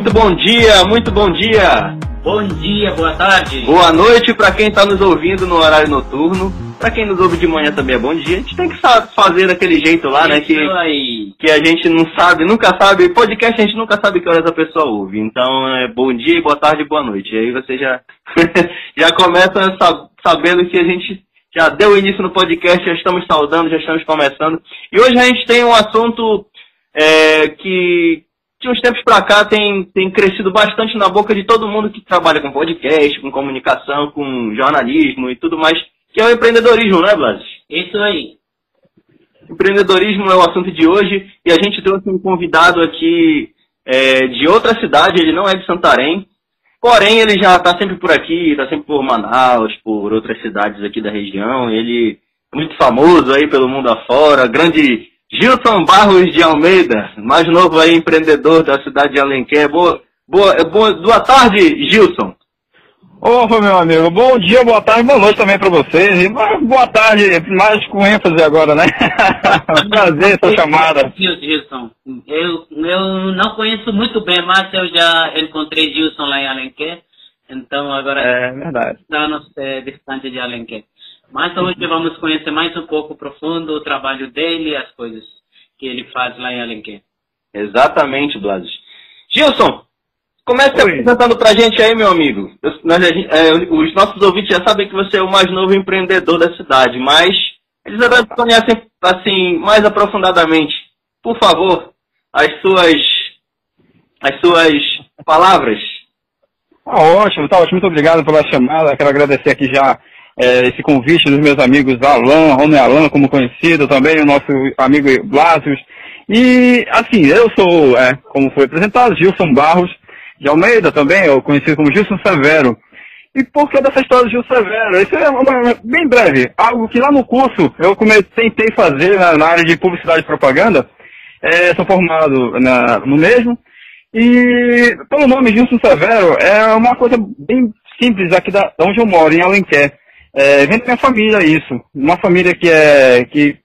Muito bom dia, muito bom dia. Bom dia, boa tarde. Boa noite para quem está nos ouvindo no horário noturno. Para quem nos ouve de manhã também é bom dia. A gente tem que fazer daquele jeito lá, né? Que, que a gente não sabe, nunca sabe. Podcast a gente nunca sabe que horas a pessoa ouve. Então é bom dia, boa tarde, boa noite. E aí você já, já começa sabendo que a gente já deu início no podcast, já estamos saudando, já estamos começando. E hoje a gente tem um assunto é, que de uns tempos para cá tem, tem crescido bastante na boca de todo mundo que trabalha com podcast, com comunicação, com jornalismo e tudo mais, que é o empreendedorismo, né, Blas? Isso aí. Empreendedorismo é o assunto de hoje e a gente trouxe um convidado aqui é, de outra cidade, ele não é de Santarém, porém ele já está sempre por aqui, está sempre por Manaus, por outras cidades aqui da região, ele é muito famoso aí pelo mundo afora, grande Gilson Barros de Almeida, mais novo aí, empreendedor da cidade de Alenquer. Boa, boa, boa, boa tarde, Gilson. Opa, meu amigo. Bom dia, boa tarde, boa noite também para vocês. E boa tarde, mais com ênfase agora, né? Prazer essa chamada. Gilson, eu, eu não conheço muito bem, mas eu já encontrei Gilson lá em Alenquer. Então agora é verdade. Está é, distante de Alenquer. Mas hoje vamos conhecer mais um pouco profundo o trabalho dele e as coisas que ele faz lá em Alenquer. Exatamente, Blas. Gilson, comece Oi. apresentando pra gente aí, meu amigo. nós, é, os nossos ouvintes já sabem que você é o mais novo empreendedor da cidade, mas eles agora conhecem assim mais aprofundadamente. Por favor, as suas as suas palavras. Tá ótimo, tá ótimo. Muito obrigado pela chamada. Quero agradecer aqui já é, esse convite dos meus amigos Alan, Rony Alan, como conhecido, também o nosso amigo Blasius. E, assim, eu sou, é, como foi apresentado, Gilson Barros de Almeida também, eu conhecido como Gilson Severo. E por que dessa história do Gilson Severo? Isso é uma, bem breve, algo que lá no curso eu comecei, tentei fazer na, na, área de publicidade e propaganda. É, sou formado na, no mesmo. E pelo nome Gilson Severo, é uma coisa bem simples aqui da, onde eu moro, em Alenquer. É, vem da minha família isso. Uma família que, é, que,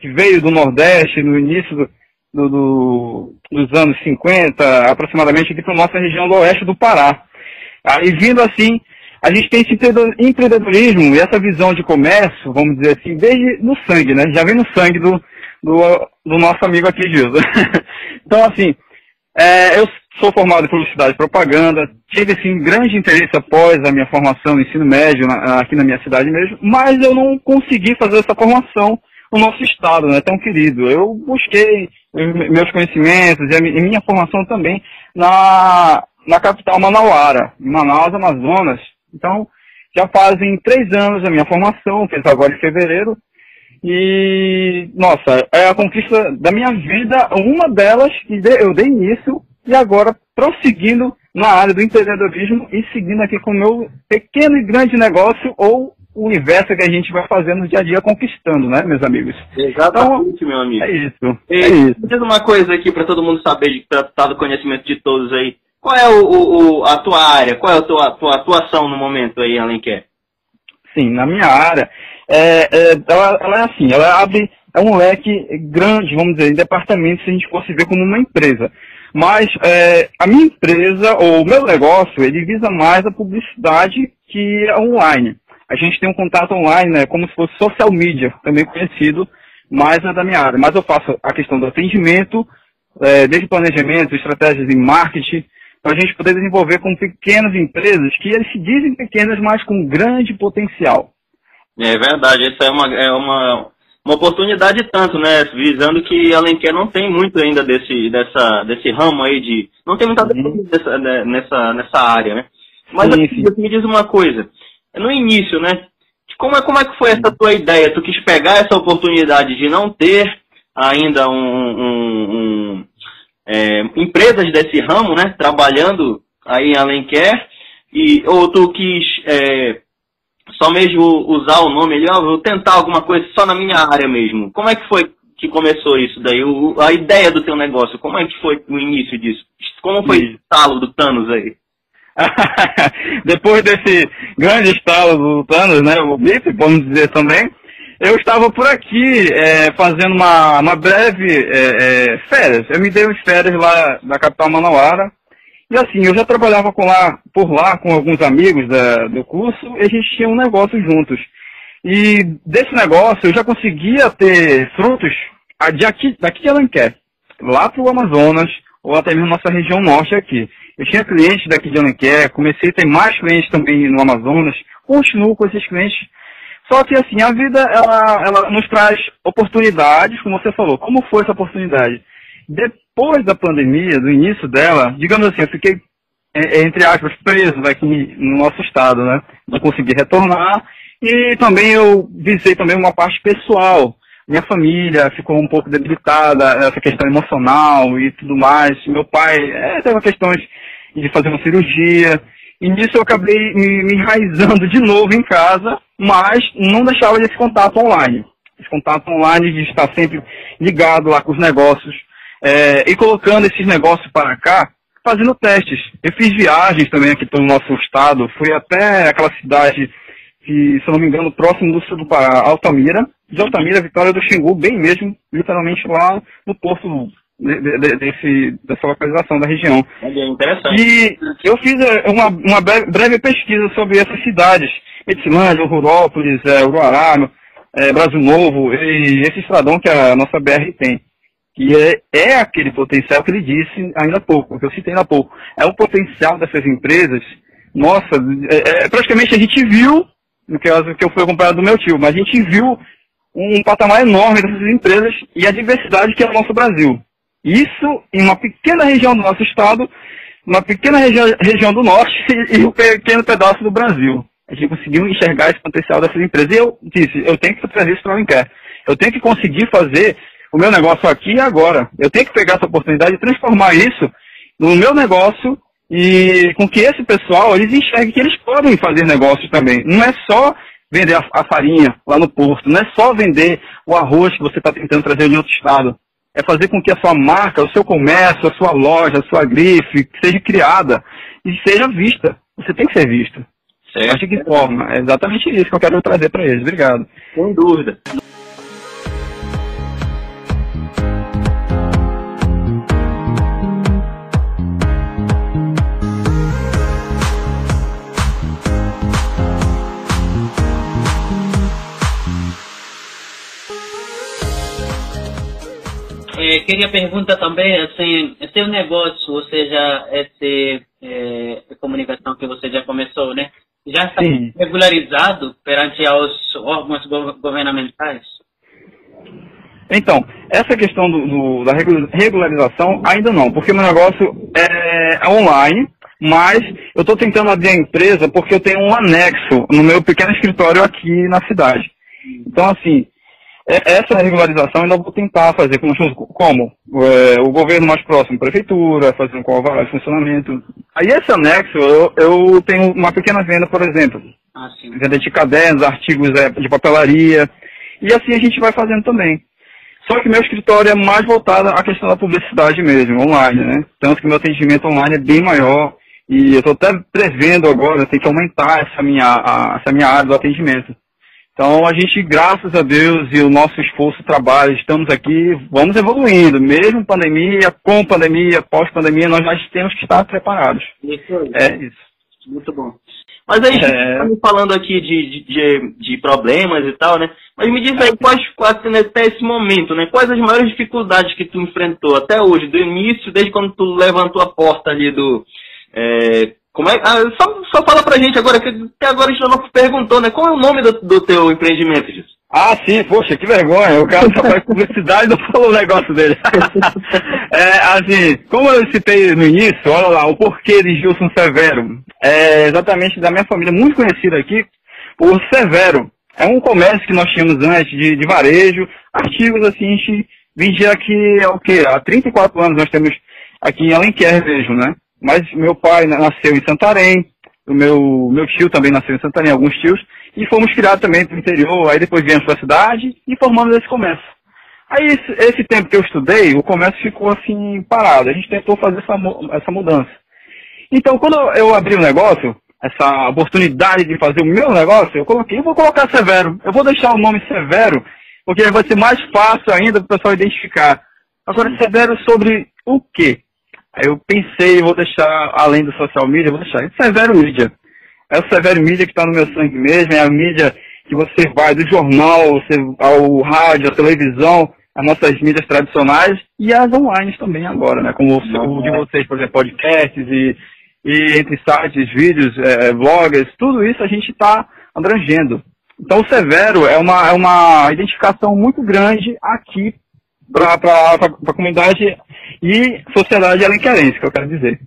que veio do Nordeste no início do, do, do, dos anos 50, aproximadamente, aqui para nossa região do oeste do Pará. Aí vindo assim, a gente tem esse empreendedorismo e essa visão de comércio, vamos dizer assim, desde no sangue, né? Já vem no sangue do, do, do nosso amigo aqui, Gilson. então, assim, é, eu sou formado em publicidade e propaganda, tive assim, grande interesse após a minha formação no ensino médio na, aqui na minha cidade mesmo, mas eu não consegui fazer essa formação no nosso estado, né, tão querido. Eu busquei meus conhecimentos e a minha formação também na, na capital Manauara, em Manaus, Amazonas. Então, já fazem três anos a minha formação, fiz agora em fevereiro, e, nossa, é a conquista da minha vida, uma delas que eu dei início e agora prosseguindo na área do empreendedorismo e seguindo aqui com o meu pequeno e grande negócio ou o universo que a gente vai fazendo no dia a dia conquistando, né, meus amigos? Exatamente, então, meu amigo. É isso. E, é isso. Diz uma coisa aqui para todo mundo saber, para estar do conhecimento de todos aí. Qual é o, o, a tua área? Qual é a tua, tua atuação no momento aí, Alenquer? Sim, na minha área, é, é, ela, ela, é assim, ela abre é um leque grande, vamos dizer, em departamentos, se a gente fosse ver como uma empresa. Mas é, a minha empresa, ou o meu negócio, ele visa mais a publicidade que a online. A gente tem um contato online, né, como se fosse social media, também conhecido, mas é da minha área. Mas eu faço a questão do atendimento, é, desde planejamento, estratégias em marketing, para a gente poder desenvolver com pequenas empresas que eles se dizem pequenas, mas com grande potencial. É verdade, essa é uma, é uma, uma oportunidade tanto, né? Visando que Alenquer não tem muito ainda desse, dessa, desse ramo aí de. Não tem muita uhum. dessa, né, nessa, nessa área, né? Mas sim, sim. me diz uma coisa. No início, né? Como é, como é que foi essa tua ideia? Tu quis pegar essa oportunidade de não ter ainda um, um, um é, empresas desse ramo, né? Trabalhando aí em Alenquer, e, ou tu quis é, só mesmo usar o nome ali, ó, vou tentar alguma coisa só na minha área mesmo. Como é que foi que começou isso daí? O, a ideia do teu negócio, como é que foi o início disso? Como foi o estalo do Thanos aí? Depois desse grande estalo do Thanos, né, o bife, vamos dizer também, eu estava por aqui é, fazendo uma, uma breve é, é, férias. Eu me dei umas férias lá na capital Manauara E assim, eu já trabalhava com lá, por lá com alguns amigos da, do curso e a gente tinha um negócio juntos. E desse negócio eu já conseguia ter frutos de aqui, daqui de Alenquer, lá para o Amazonas, ou até mesmo nossa região norte aqui. Eu tinha clientes daqui de Alenquer, comecei a ter mais clientes também no Amazonas, continuo com esses clientes. Só que assim, a vida ela, ela nos traz oportunidades, como você falou. Como foi essa oportunidade? Depois da pandemia, do início dela, digamos assim, eu fiquei, é, é, entre aspas, preso aqui no nosso estado, né? Não consegui retornar. E também eu visei também uma parte pessoal. Minha família ficou um pouco debilitada, essa questão emocional e tudo mais. Meu pai é, teve questões de fazer uma cirurgia. E nisso eu acabei me, me enraizando de novo em casa, mas não deixava desse contato online. Esse contato online de estar sempre ligado lá com os negócios é, e colocando esses negócios para cá, fazendo testes. Eu fiz viagens também aqui pelo nosso estado, fui até aquela cidade que, se não me engano, próximo do sul do Pará, Altamira, de Altamira, Vitória do Xingu, bem mesmo, literalmente lá no porto de, de, desse, dessa localização da região. É interessante. E eu fiz é, uma, uma breve pesquisa sobre essas cidades, Medicilândia, Rurópolis, é, Uruará, é, Brasil Novo, e esse estradão que a nossa BR tem. Que é, é aquele potencial que ele disse ainda há pouco, que eu citei ainda há pouco. É o potencial dessas empresas. Nossa, é, é, praticamente a gente viu, no caso que eu fui acompanhado do meu tio, mas a gente viu um patamar enorme dessas empresas e a diversidade que é o nosso Brasil. Isso em uma pequena região do nosso estado, uma pequena região, região do norte e um pequeno pedaço do Brasil. A gente conseguiu enxergar esse potencial dessas empresas. E eu disse, eu tenho que trazer isso para o Inquer. Eu tenho que conseguir fazer o meu negócio aqui e agora. Eu tenho que pegar essa oportunidade e transformar isso no meu negócio e com que esse pessoal, eles enxerguem que eles podem fazer negócios também. Não é só vender a, a farinha lá no porto, não é só vender o arroz que você está tentando trazer de outro estado é fazer com que a sua marca, o seu comércio, a sua loja, a sua grife seja criada e seja vista. Você tem que ser visto. Certo. Acho que forma. É exatamente isso que eu quero trazer para eles. Obrigado. Sem dúvida. É, queria perguntar também, assim, seu negócio, ou seja, essa é, comunicação que você já começou, né? Já está Sim. regularizado perante aos órgãos governamentais? Então, essa questão do, do, da regularização ainda não, porque meu negócio é, é online, mas eu estou tentando abrir a empresa porque eu tenho um anexo no meu pequeno escritório aqui na cidade. Então, assim, é, essa regularização ainda vou tentar fazer com como é, o governo mais próximo, prefeitura, fazendo com o de funcionamento. Aí esse anexo, eu, eu, tenho uma pequena venda, por exemplo. Ah, venda de cadernos, artigos é, de papelaria. E assim a gente vai fazendo também. Só que meu escritório é mais voltado à questão da publicidade mesmo, online, né? Tanto que meu atendimento online é bem maior. E eu estou até prevendo agora, tem que aumentar essa minha, a, essa minha área do atendimento. Então a gente, graças a Deus e o nosso esforço, trabalho, estamos aqui, vamos evoluindo. Mesmo pandemia, com pandemia, pós-pandemia, nós já temos que estar preparados. Isso aí. É isso. Muito bom. Mas aí, é... estamos falando aqui de, de, de, problemas e tal, né? Mas me diz aí, quais, quais, até esse momento, né? Quais as maiores dificuldades que tu enfrentou até hoje, do início, desde quando tu levantou a porta ali do... É, como é, ah, só, só fala pra gente agora, que até agora a gente não perguntou, né? Qual é o nome do, do teu empreendimento, Jesus? Ah, sim, poxa, que vergonha. O cara só faz publicidade e não falou o negócio dele. é, assim, como eu citei no início, olha lá, o porquê de Gilson Severo. É exatamente da minha família, muito conhecida aqui, o Severo. É um comércio que nós tínhamos antes de, de varejo, artigos assim, a gente vendia aqui, é o quê? Há 34 anos nós temos aqui em Alenquer mesmo, né? Mas meu pai nasceu em Santarém, o meu, meu tio também nasceu em Santarém, alguns tios, e fomos criados também no interior, aí depois viemos para a cidade e formamos esse comércio. Aí esse, esse, tempo que eu estudei, o comércio ficou assim parado, a gente tentou fazer essa, essa mudança. Então quando eu abri o negócio, essa oportunidade de fazer o meu negócio, eu coloquei, eu vou colocar Severo, eu vou deixar o nome Severo, porque vai ser mais fácil ainda para o pessoal identificar. Agora, Severo sobre o quê? Aí eu pensei, vou deixar, além do social media, vou deixar. Isso é Severo Mídia. É o Severo Mídia que está no meu sangue mesmo, é a mídia que você vai do jornal você, ao rádio, à televisão, as nossas mídias tradicionais e as online também agora, né? Como o, de vocês, por exemplo, podcasts e, e entre sites, vídeos, é, blogs, tudo isso a gente está abrangendo. Então o Severo é uma, é uma identificação muito grande aqui para a comunidade e sociedade alenquerense, que eu quero dizer.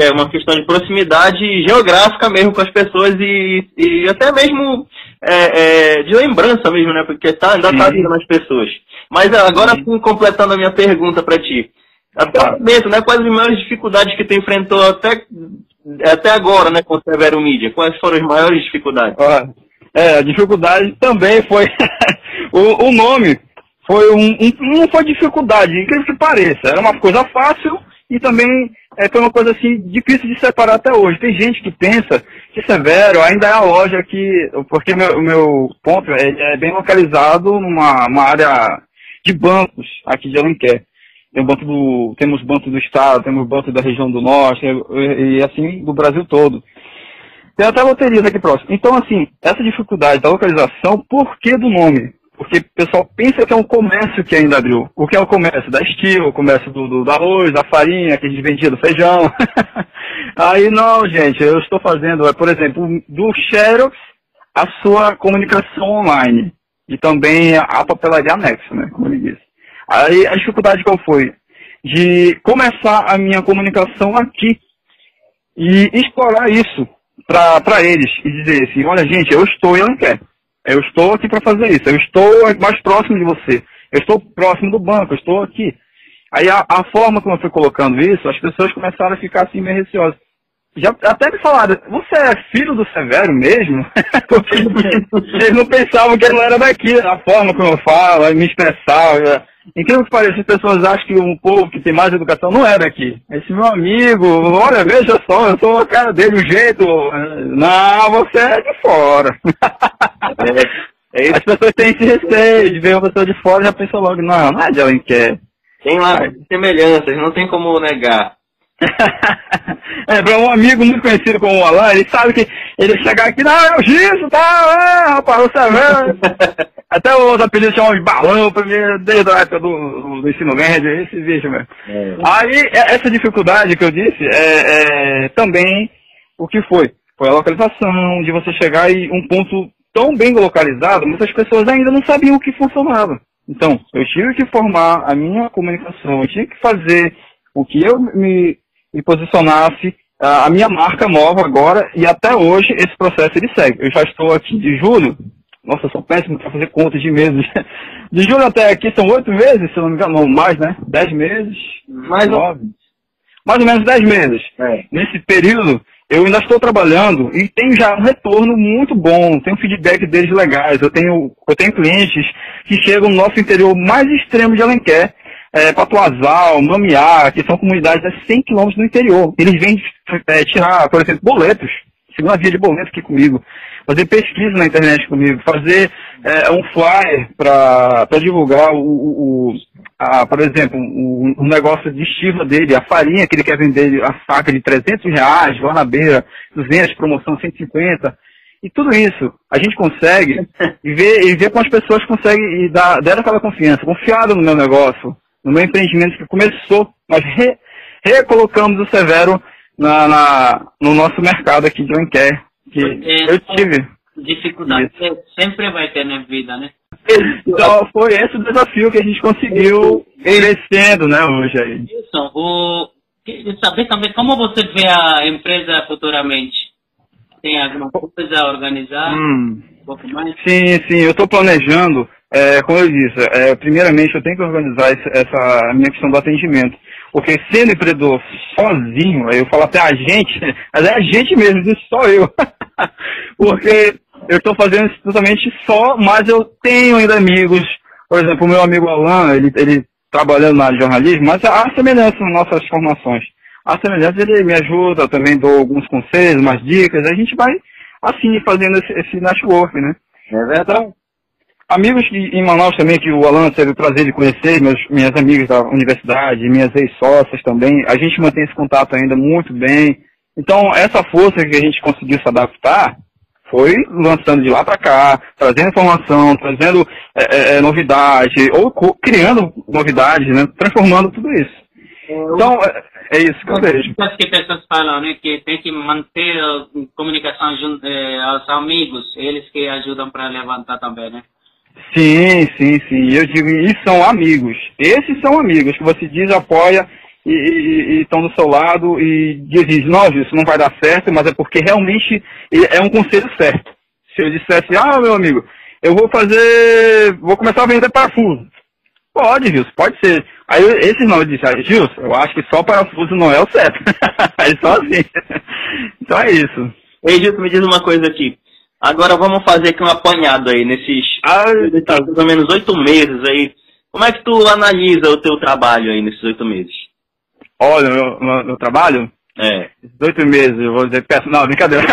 É uma questão de proximidade geográfica mesmo com as pessoas e, e até mesmo é, é, de lembrança mesmo, né? Porque tá, ainda está vindo nas pessoas. Mas agora sim, completando a minha pergunta para ti. Até o momento, né? Quais as maiores dificuldades que tu enfrentou até, até agora, né, com o Severo Mídia? Quais foram as maiores dificuldades? É, a dificuldade também foi o, o nome foi um, um, não foi dificuldade, incrível que pareça. Era uma coisa fácil e também é, foi uma coisa assim difícil de separar até hoje. Tem gente que pensa que Severo ainda é a loja que. Porque o meu, meu ponto é, é, bem localizado numa área de bancos aqui de Alenquer. Tem banco do, temos banco do estado, temos banco da região do norte e, e assim do Brasil todo. Tem até loterias aqui próximo. Então, assim, essa dificuldade da localização, por que do nome? Porque o pessoal pensa que é um comércio que ainda abriu. O que é o comércio? Da estilo, o comércio do, do, do arroz, da farinha, que a gente vendia do feijão. Aí não, gente, eu estou fazendo, por exemplo, do Xerox a sua comunicação online. E também a papelaria anexa, né? Como ele disse. Aí a dificuldade qual foi? De começar a minha comunicação aqui e explorar isso para eles e dizer assim, olha gente, eu estou em Alenquer. Eu estou aqui para fazer isso. Eu estou mais próximo de você. Eu estou próximo do banco. Eu estou aqui. Aí a, a forma como eu fui colocando isso, as pessoas começaram a ficar assim meio receosas. Já até me falaram, você é filho do Severo mesmo? Porque eles não pensavam que ele não era daqui, a forma como eu falo, me expressava. Incrível que pareça, as pessoas acham que um povo que tem mais educação não é daqui. Esse meu amigo, olha, veja só, eu sou a cara dele, o jeito. Não, você é de fora. É, é as pessoas têm esse receio de ver uma pessoa de fora e já pensam logo, não, não é de alguém que é. Tem lá semelhanças, não tem como negar. é, para um amigo muito conhecido como o Alan, ele sabe que ele chegar aqui, não, é o Gisso, tá, é, rapaz, você é velho. Até os apelidos chamam de balão pra mim, desde a época do, do ensino médio, esse bicho mesmo. É. Aí, é, essa dificuldade que eu disse, é, é, também o que foi? Foi a localização, de você chegar em um ponto tão bem localizado, muitas pessoas ainda não sabiam o que funcionava. Então, eu tive que formar a minha comunicação, eu tinha que fazer o que eu me e posicionasse a minha marca nova agora e até hoje esse processo ele segue. Eu já estou aqui de julho, nossa, eu sou péssimo para fazer contas de meses. De julho até aqui são oito meses, se não me engano, não, mais, né? Dez meses, mais nove. Mais ou menos dez meses. É. Nesse período, eu ainda estou trabalhando e tenho já um retorno muito bom, tenho feedback deles legais. Eu tenho, eu tenho clientes que chegam no nosso interior mais extremo de Alenquer é, Patuazal, Mamiá, que são comunidades a 100 quilômetros do interior. Eles vêm é, tirar, por exemplo, boletos, segunda via de boleto aqui comigo, fazer pesquisa na internet comigo, fazer é, um flyer para divulgar o, o, a, por exemplo, um, um, negócio de estiva dele, a farinha que ele quer vender, a saca de 300 reais, lá na beira, 200, promoção 150. E tudo isso a gente consegue e ver, e ver como as pessoas conseguem e dar, dar aquela confiança, confiado no meu negócio, no meu empreendimento que começou, nós re, recolocamos o Severo na, na, no nosso mercado aqui de Lanquer, que Porque eu tive. Dificuldade isso. sempre vai ter na vida, né? Então foi esse o desafio que a gente conseguiu crescendo, né, hoje aí. Wilson, o... saber também como você vê a empresa futuramente? Tem alguma coisa a organizar? Hum. Um pouco mais? Sim, sim, eu estou planejando é, como eu disse, é, primeiramente eu tenho que organizar essa minha questão do atendimento. Porque sendo empreendedor sozinho, eu falo até a gente, mas é a gente mesmo, isso só eu. porque eu estou fazendo isso totalmente só, mas eu tenho ainda amigos, por exemplo, o meu amigo Alan, ele, ele trabalhando na área de jornalismo, mas há semelhança nas nossas formações. Há semelhança, ele me ajuda, também dou alguns conselhos, umas dicas, a gente vai assim fazendo esse, esse network, né? É verdade. Então, amigos que, em Manaus também, que o Alan teve o prazer de conhecer, meus, minhas amigas da universidade, minhas ex-sócias também, a gente mantém esse contato ainda muito bem. Então, essa força que a gente conseguiu se adaptar foi lançando de lá para cá, trazendo informação, trazendo é, é, novidade, ou criando novidades, né? transformando tudo isso. Então, é, é isso que eu vejo. que pessoas falam, né, que tem que manter a comunicação junto é, aos amigos, eles que ajudam para levantar também, né? Sim, sim, sim. Eu digo, e são amigos. Esses são amigos que você diz, apoia e estão do seu lado e dizem, não, isso não vai dar certo, mas é porque realmente é um conselho certo. Se eu dissesse, ah, meu amigo, eu vou fazer, vou começar a vender parafuso. Pode, Gilson, pode ser. Aí esses não, eu disse, ah, Gilson, eu acho que só parafuso não é o certo. Aí só assim. então é isso. Ei, Gilson, me diz uma coisa aqui. Agora vamos fazer aqui um apanhado aí, nesses ah, tá. mais ou menos oito meses aí. Como é que tu analisa o teu trabalho aí nesses oito meses? Olha, meu, meu, meu trabalho? É. Oito meses, eu vou dizer, peço, não, brincadeira.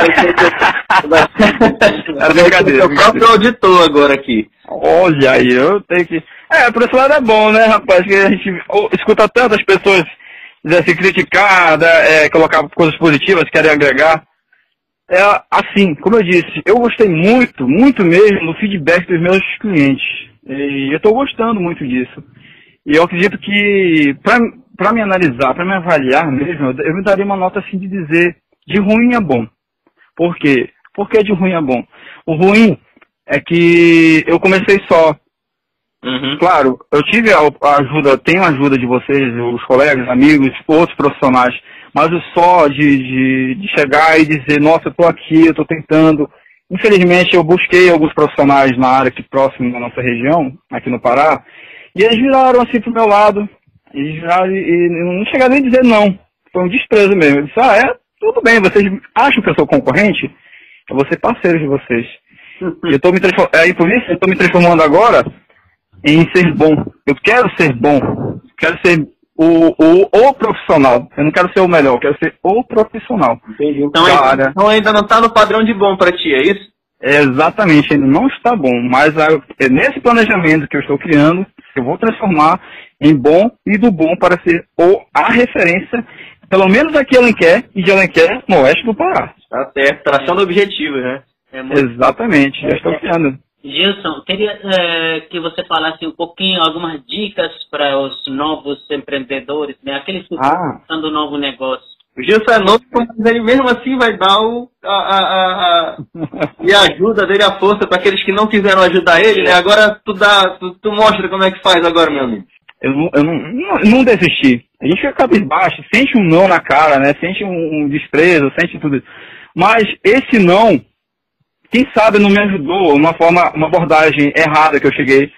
é brincadeira. O próprio auditor agora aqui. Olha aí, eu tenho que. É, por esse lado é bom, né, rapaz? Que a gente escuta tantas pessoas dizer assim, criticar, né, é, colocar coisas positivas, querem agregar. É assim, como eu disse, eu gostei muito, muito mesmo do feedback dos meus clientes. E eu estou gostando muito disso. E eu acredito que, para me analisar, para me avaliar mesmo, eu me daria uma nota assim de dizer de ruim a bom. Por quê? Por que de ruim a bom? O ruim é que eu comecei só. Uhum. Claro, eu tive a, ajuda, tenho a ajuda de vocês, os colegas, amigos, outros profissionais, mas o só de, de, de chegar e dizer, nossa, eu estou aqui, eu estou tentando. Infelizmente, eu busquei alguns profissionais na área aqui próximo da nossa região, aqui no Pará, e eles viraram assim pro meu lado, e, já, e não chegaram nem a dizer não. Foi um desprezo mesmo. Eu disse, ah, é, tudo bem, vocês acham que eu sou concorrente? Eu vou ser parceiro de vocês. eu estou me, é, por isso, eu tô me transformando agora em ser bom. Eu quero ser bom. Quero ser o, o, o profissional. Eu não quero ser o melhor, eu quero ser o profissional. Entendi. Então, ainda, então ainda não está no padrão de bom para ti, é isso? Exatamente, ainda não está bom, mas é nesse planejamento que eu estou criando, eu vou transformar em bom e do bom para ser ou a referência, pelo menos aqui em Alenquer e de Alenquer no oeste do Pará. Tá certo, traçando objetivos, né? É muito... Exatamente, já estou criando. Gilson, queria é, que você falasse um pouquinho, algumas dicas para os novos empreendedores, né? aqueles que estão ah. começando um novo negócio. O Gilson é novo, mas ele mesmo assim vai dar o, a, a, a, e a ajuda dele, a força para aqueles que não quiseram ajudar ele, né? Agora tu, dá, tu, tu mostra como é que faz agora, meu amigo. Eu não, eu não, não, não desisti. A gente fica cabisbaixo, sente um não na cara, né? Sente um, um desprezo, sente tudo isso. Mas esse não quem sabe não me ajudou, uma forma, uma abordagem errada que eu cheguei.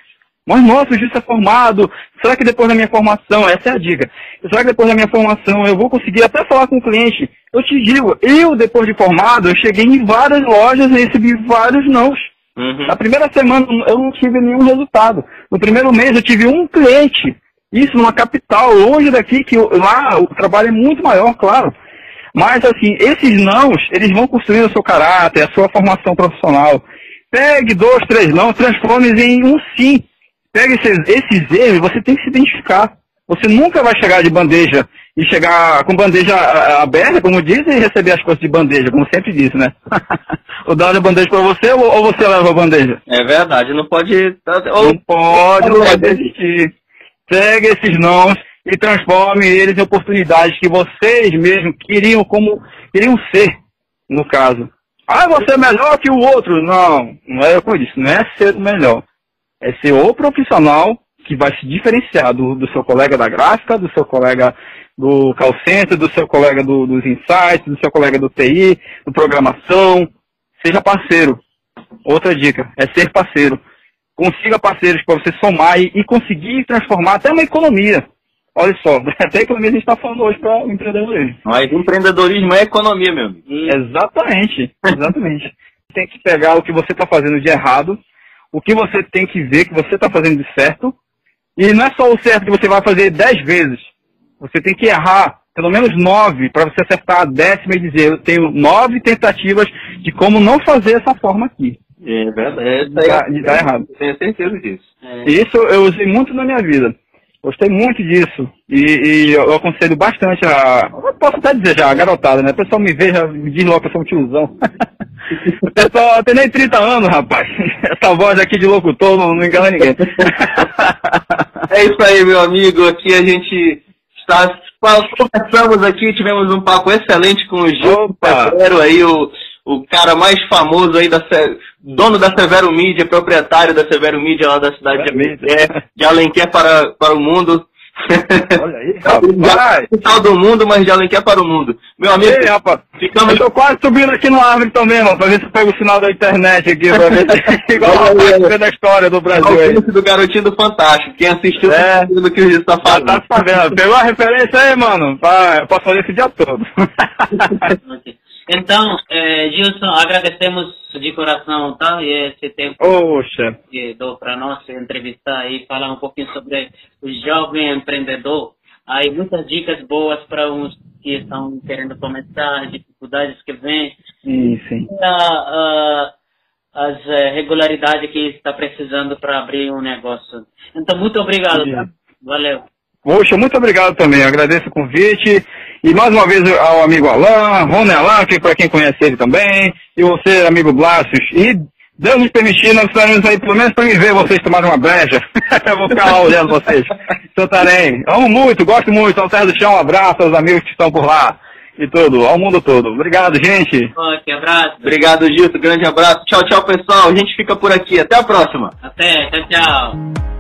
Mas, nossa, o juiz é formado. Será que depois da minha formação, essa é a dica, será que depois da minha formação eu vou conseguir até falar com o cliente? Eu te digo, eu, depois de formado, eu cheguei em várias lojas e recebi vários nãos. Uhum. Na primeira semana eu não tive nenhum resultado. No primeiro mês eu tive um cliente. Isso numa capital, longe daqui, que lá o trabalho é muito maior, claro. Mas, assim, esses nãos, eles vão construindo o seu caráter, a sua formação profissional. Pegue dois, três não, transforme em um sim. Pegue esses, esses erros, você tem que se identificar. Você nunca vai chegar de bandeja e chegar com bandeja aberta, como dizem, e receber as coisas de bandeja, como sempre disse, né? ou dar a bandeja para você ou, ou, você leva a bandeja? É verdade, não pode. Ou, não pode, não pode desistir. Pegue esses nãos e transforme eles em oportunidades que vocês mesmos queriam como queriam ser, no caso. Ah, você é melhor que o outro. Não, não é como eu disse, não é ser o melhor. É ser o profissional que vai se diferenciar do, do seu colega da gráfica, do seu colega do call center, do seu colega do, dos insights, do seu colega do TI, do programação. Seja parceiro. Outra dica, é ser parceiro. Consiga parceiros para você somar e, e conseguir transformar até uma economia. Olha só, até economia a gente está falando hoje para o empreendedorismo. Mas empreendedorismo é economia, meu amigo. Exatamente, exatamente. tem que pegar o que você está fazendo de errado, o que você tem que ver que você está fazendo de certo, e não é só o certo que você vai fazer dez vezes. Você tem que errar pelo menos nove para você acertar a décima e dizer, eu tenho nove tentativas de como não fazer essa forma aqui. É verdade. De dar, de dar errado. Tenho certeza disso. É. Isso eu usei muito na minha vida. Gostei muito disso. E, e eu, aconselho bastante a. Eu posso até dizer já, a garotada, né? O pessoal me veja, me diz logo que eu sou um tiozão. o pessoal tem nem 30 anos, rapaz. Essa voz aqui de locutor não, não engana ninguém. é isso aí, meu amigo. Aqui a gente está. Conversamos aqui, tivemos um papo excelente com o Gil Pedro aí, o, o cara mais famoso aí da dono da Severo Mídia, proprietário da Severo Mídia lá da cidade de Alenquer, de Alenquer para, para o mundo. Olha aí, rapaz. Capital do mundo, mas de Alenquer para o mundo. Meu amigo, Ei, rapaz. ficamos... Eu tô quase subindo aqui no árvore também, mano, pra ver se eu pego o sinal da internet aqui, pra ver se igual a da história do Brasil aí. do garotinho do Fantástico. Quem assistiu é. do que o Gil tá falando. tá sabendo. Pegou a referência aí, mano? Pra, posso fazer esse dia todo. Então, é, Gilson, agradecemos de coração, tá? E esse tempo Poxa. que deu para nós entrevistar e falar um pouquinho sobre o jovem empreendedor. Aí muitas dicas boas para uns que estão querendo começar, dificuldades que vêm. Sim, sim. A, as é, regularidades que está precisando para abrir um negócio. Então, muito obrigado. Tá? Valeu. Poxa, muito obrigado também. Agradeço o convite. E mais uma vez ao amigo Alain, Rony Alain, que para quem conhece ele também, e você, amigo Blásios. E Deus nos permitir, nós estaremos aí pelo menos para me ver vocês tomarem uma breja. Eu vou ficar lá olhando vocês. Santarém. Amo muito, gosto muito. Ao Terra do Chão, um abraço aos amigos que estão por lá. E tudo, ao mundo todo. Obrigado, gente. Ok, abraço. Obrigado, Gilto. Grande abraço. Tchau, tchau, pessoal. A gente fica por aqui. Até a próxima. Até, tchau, tchau.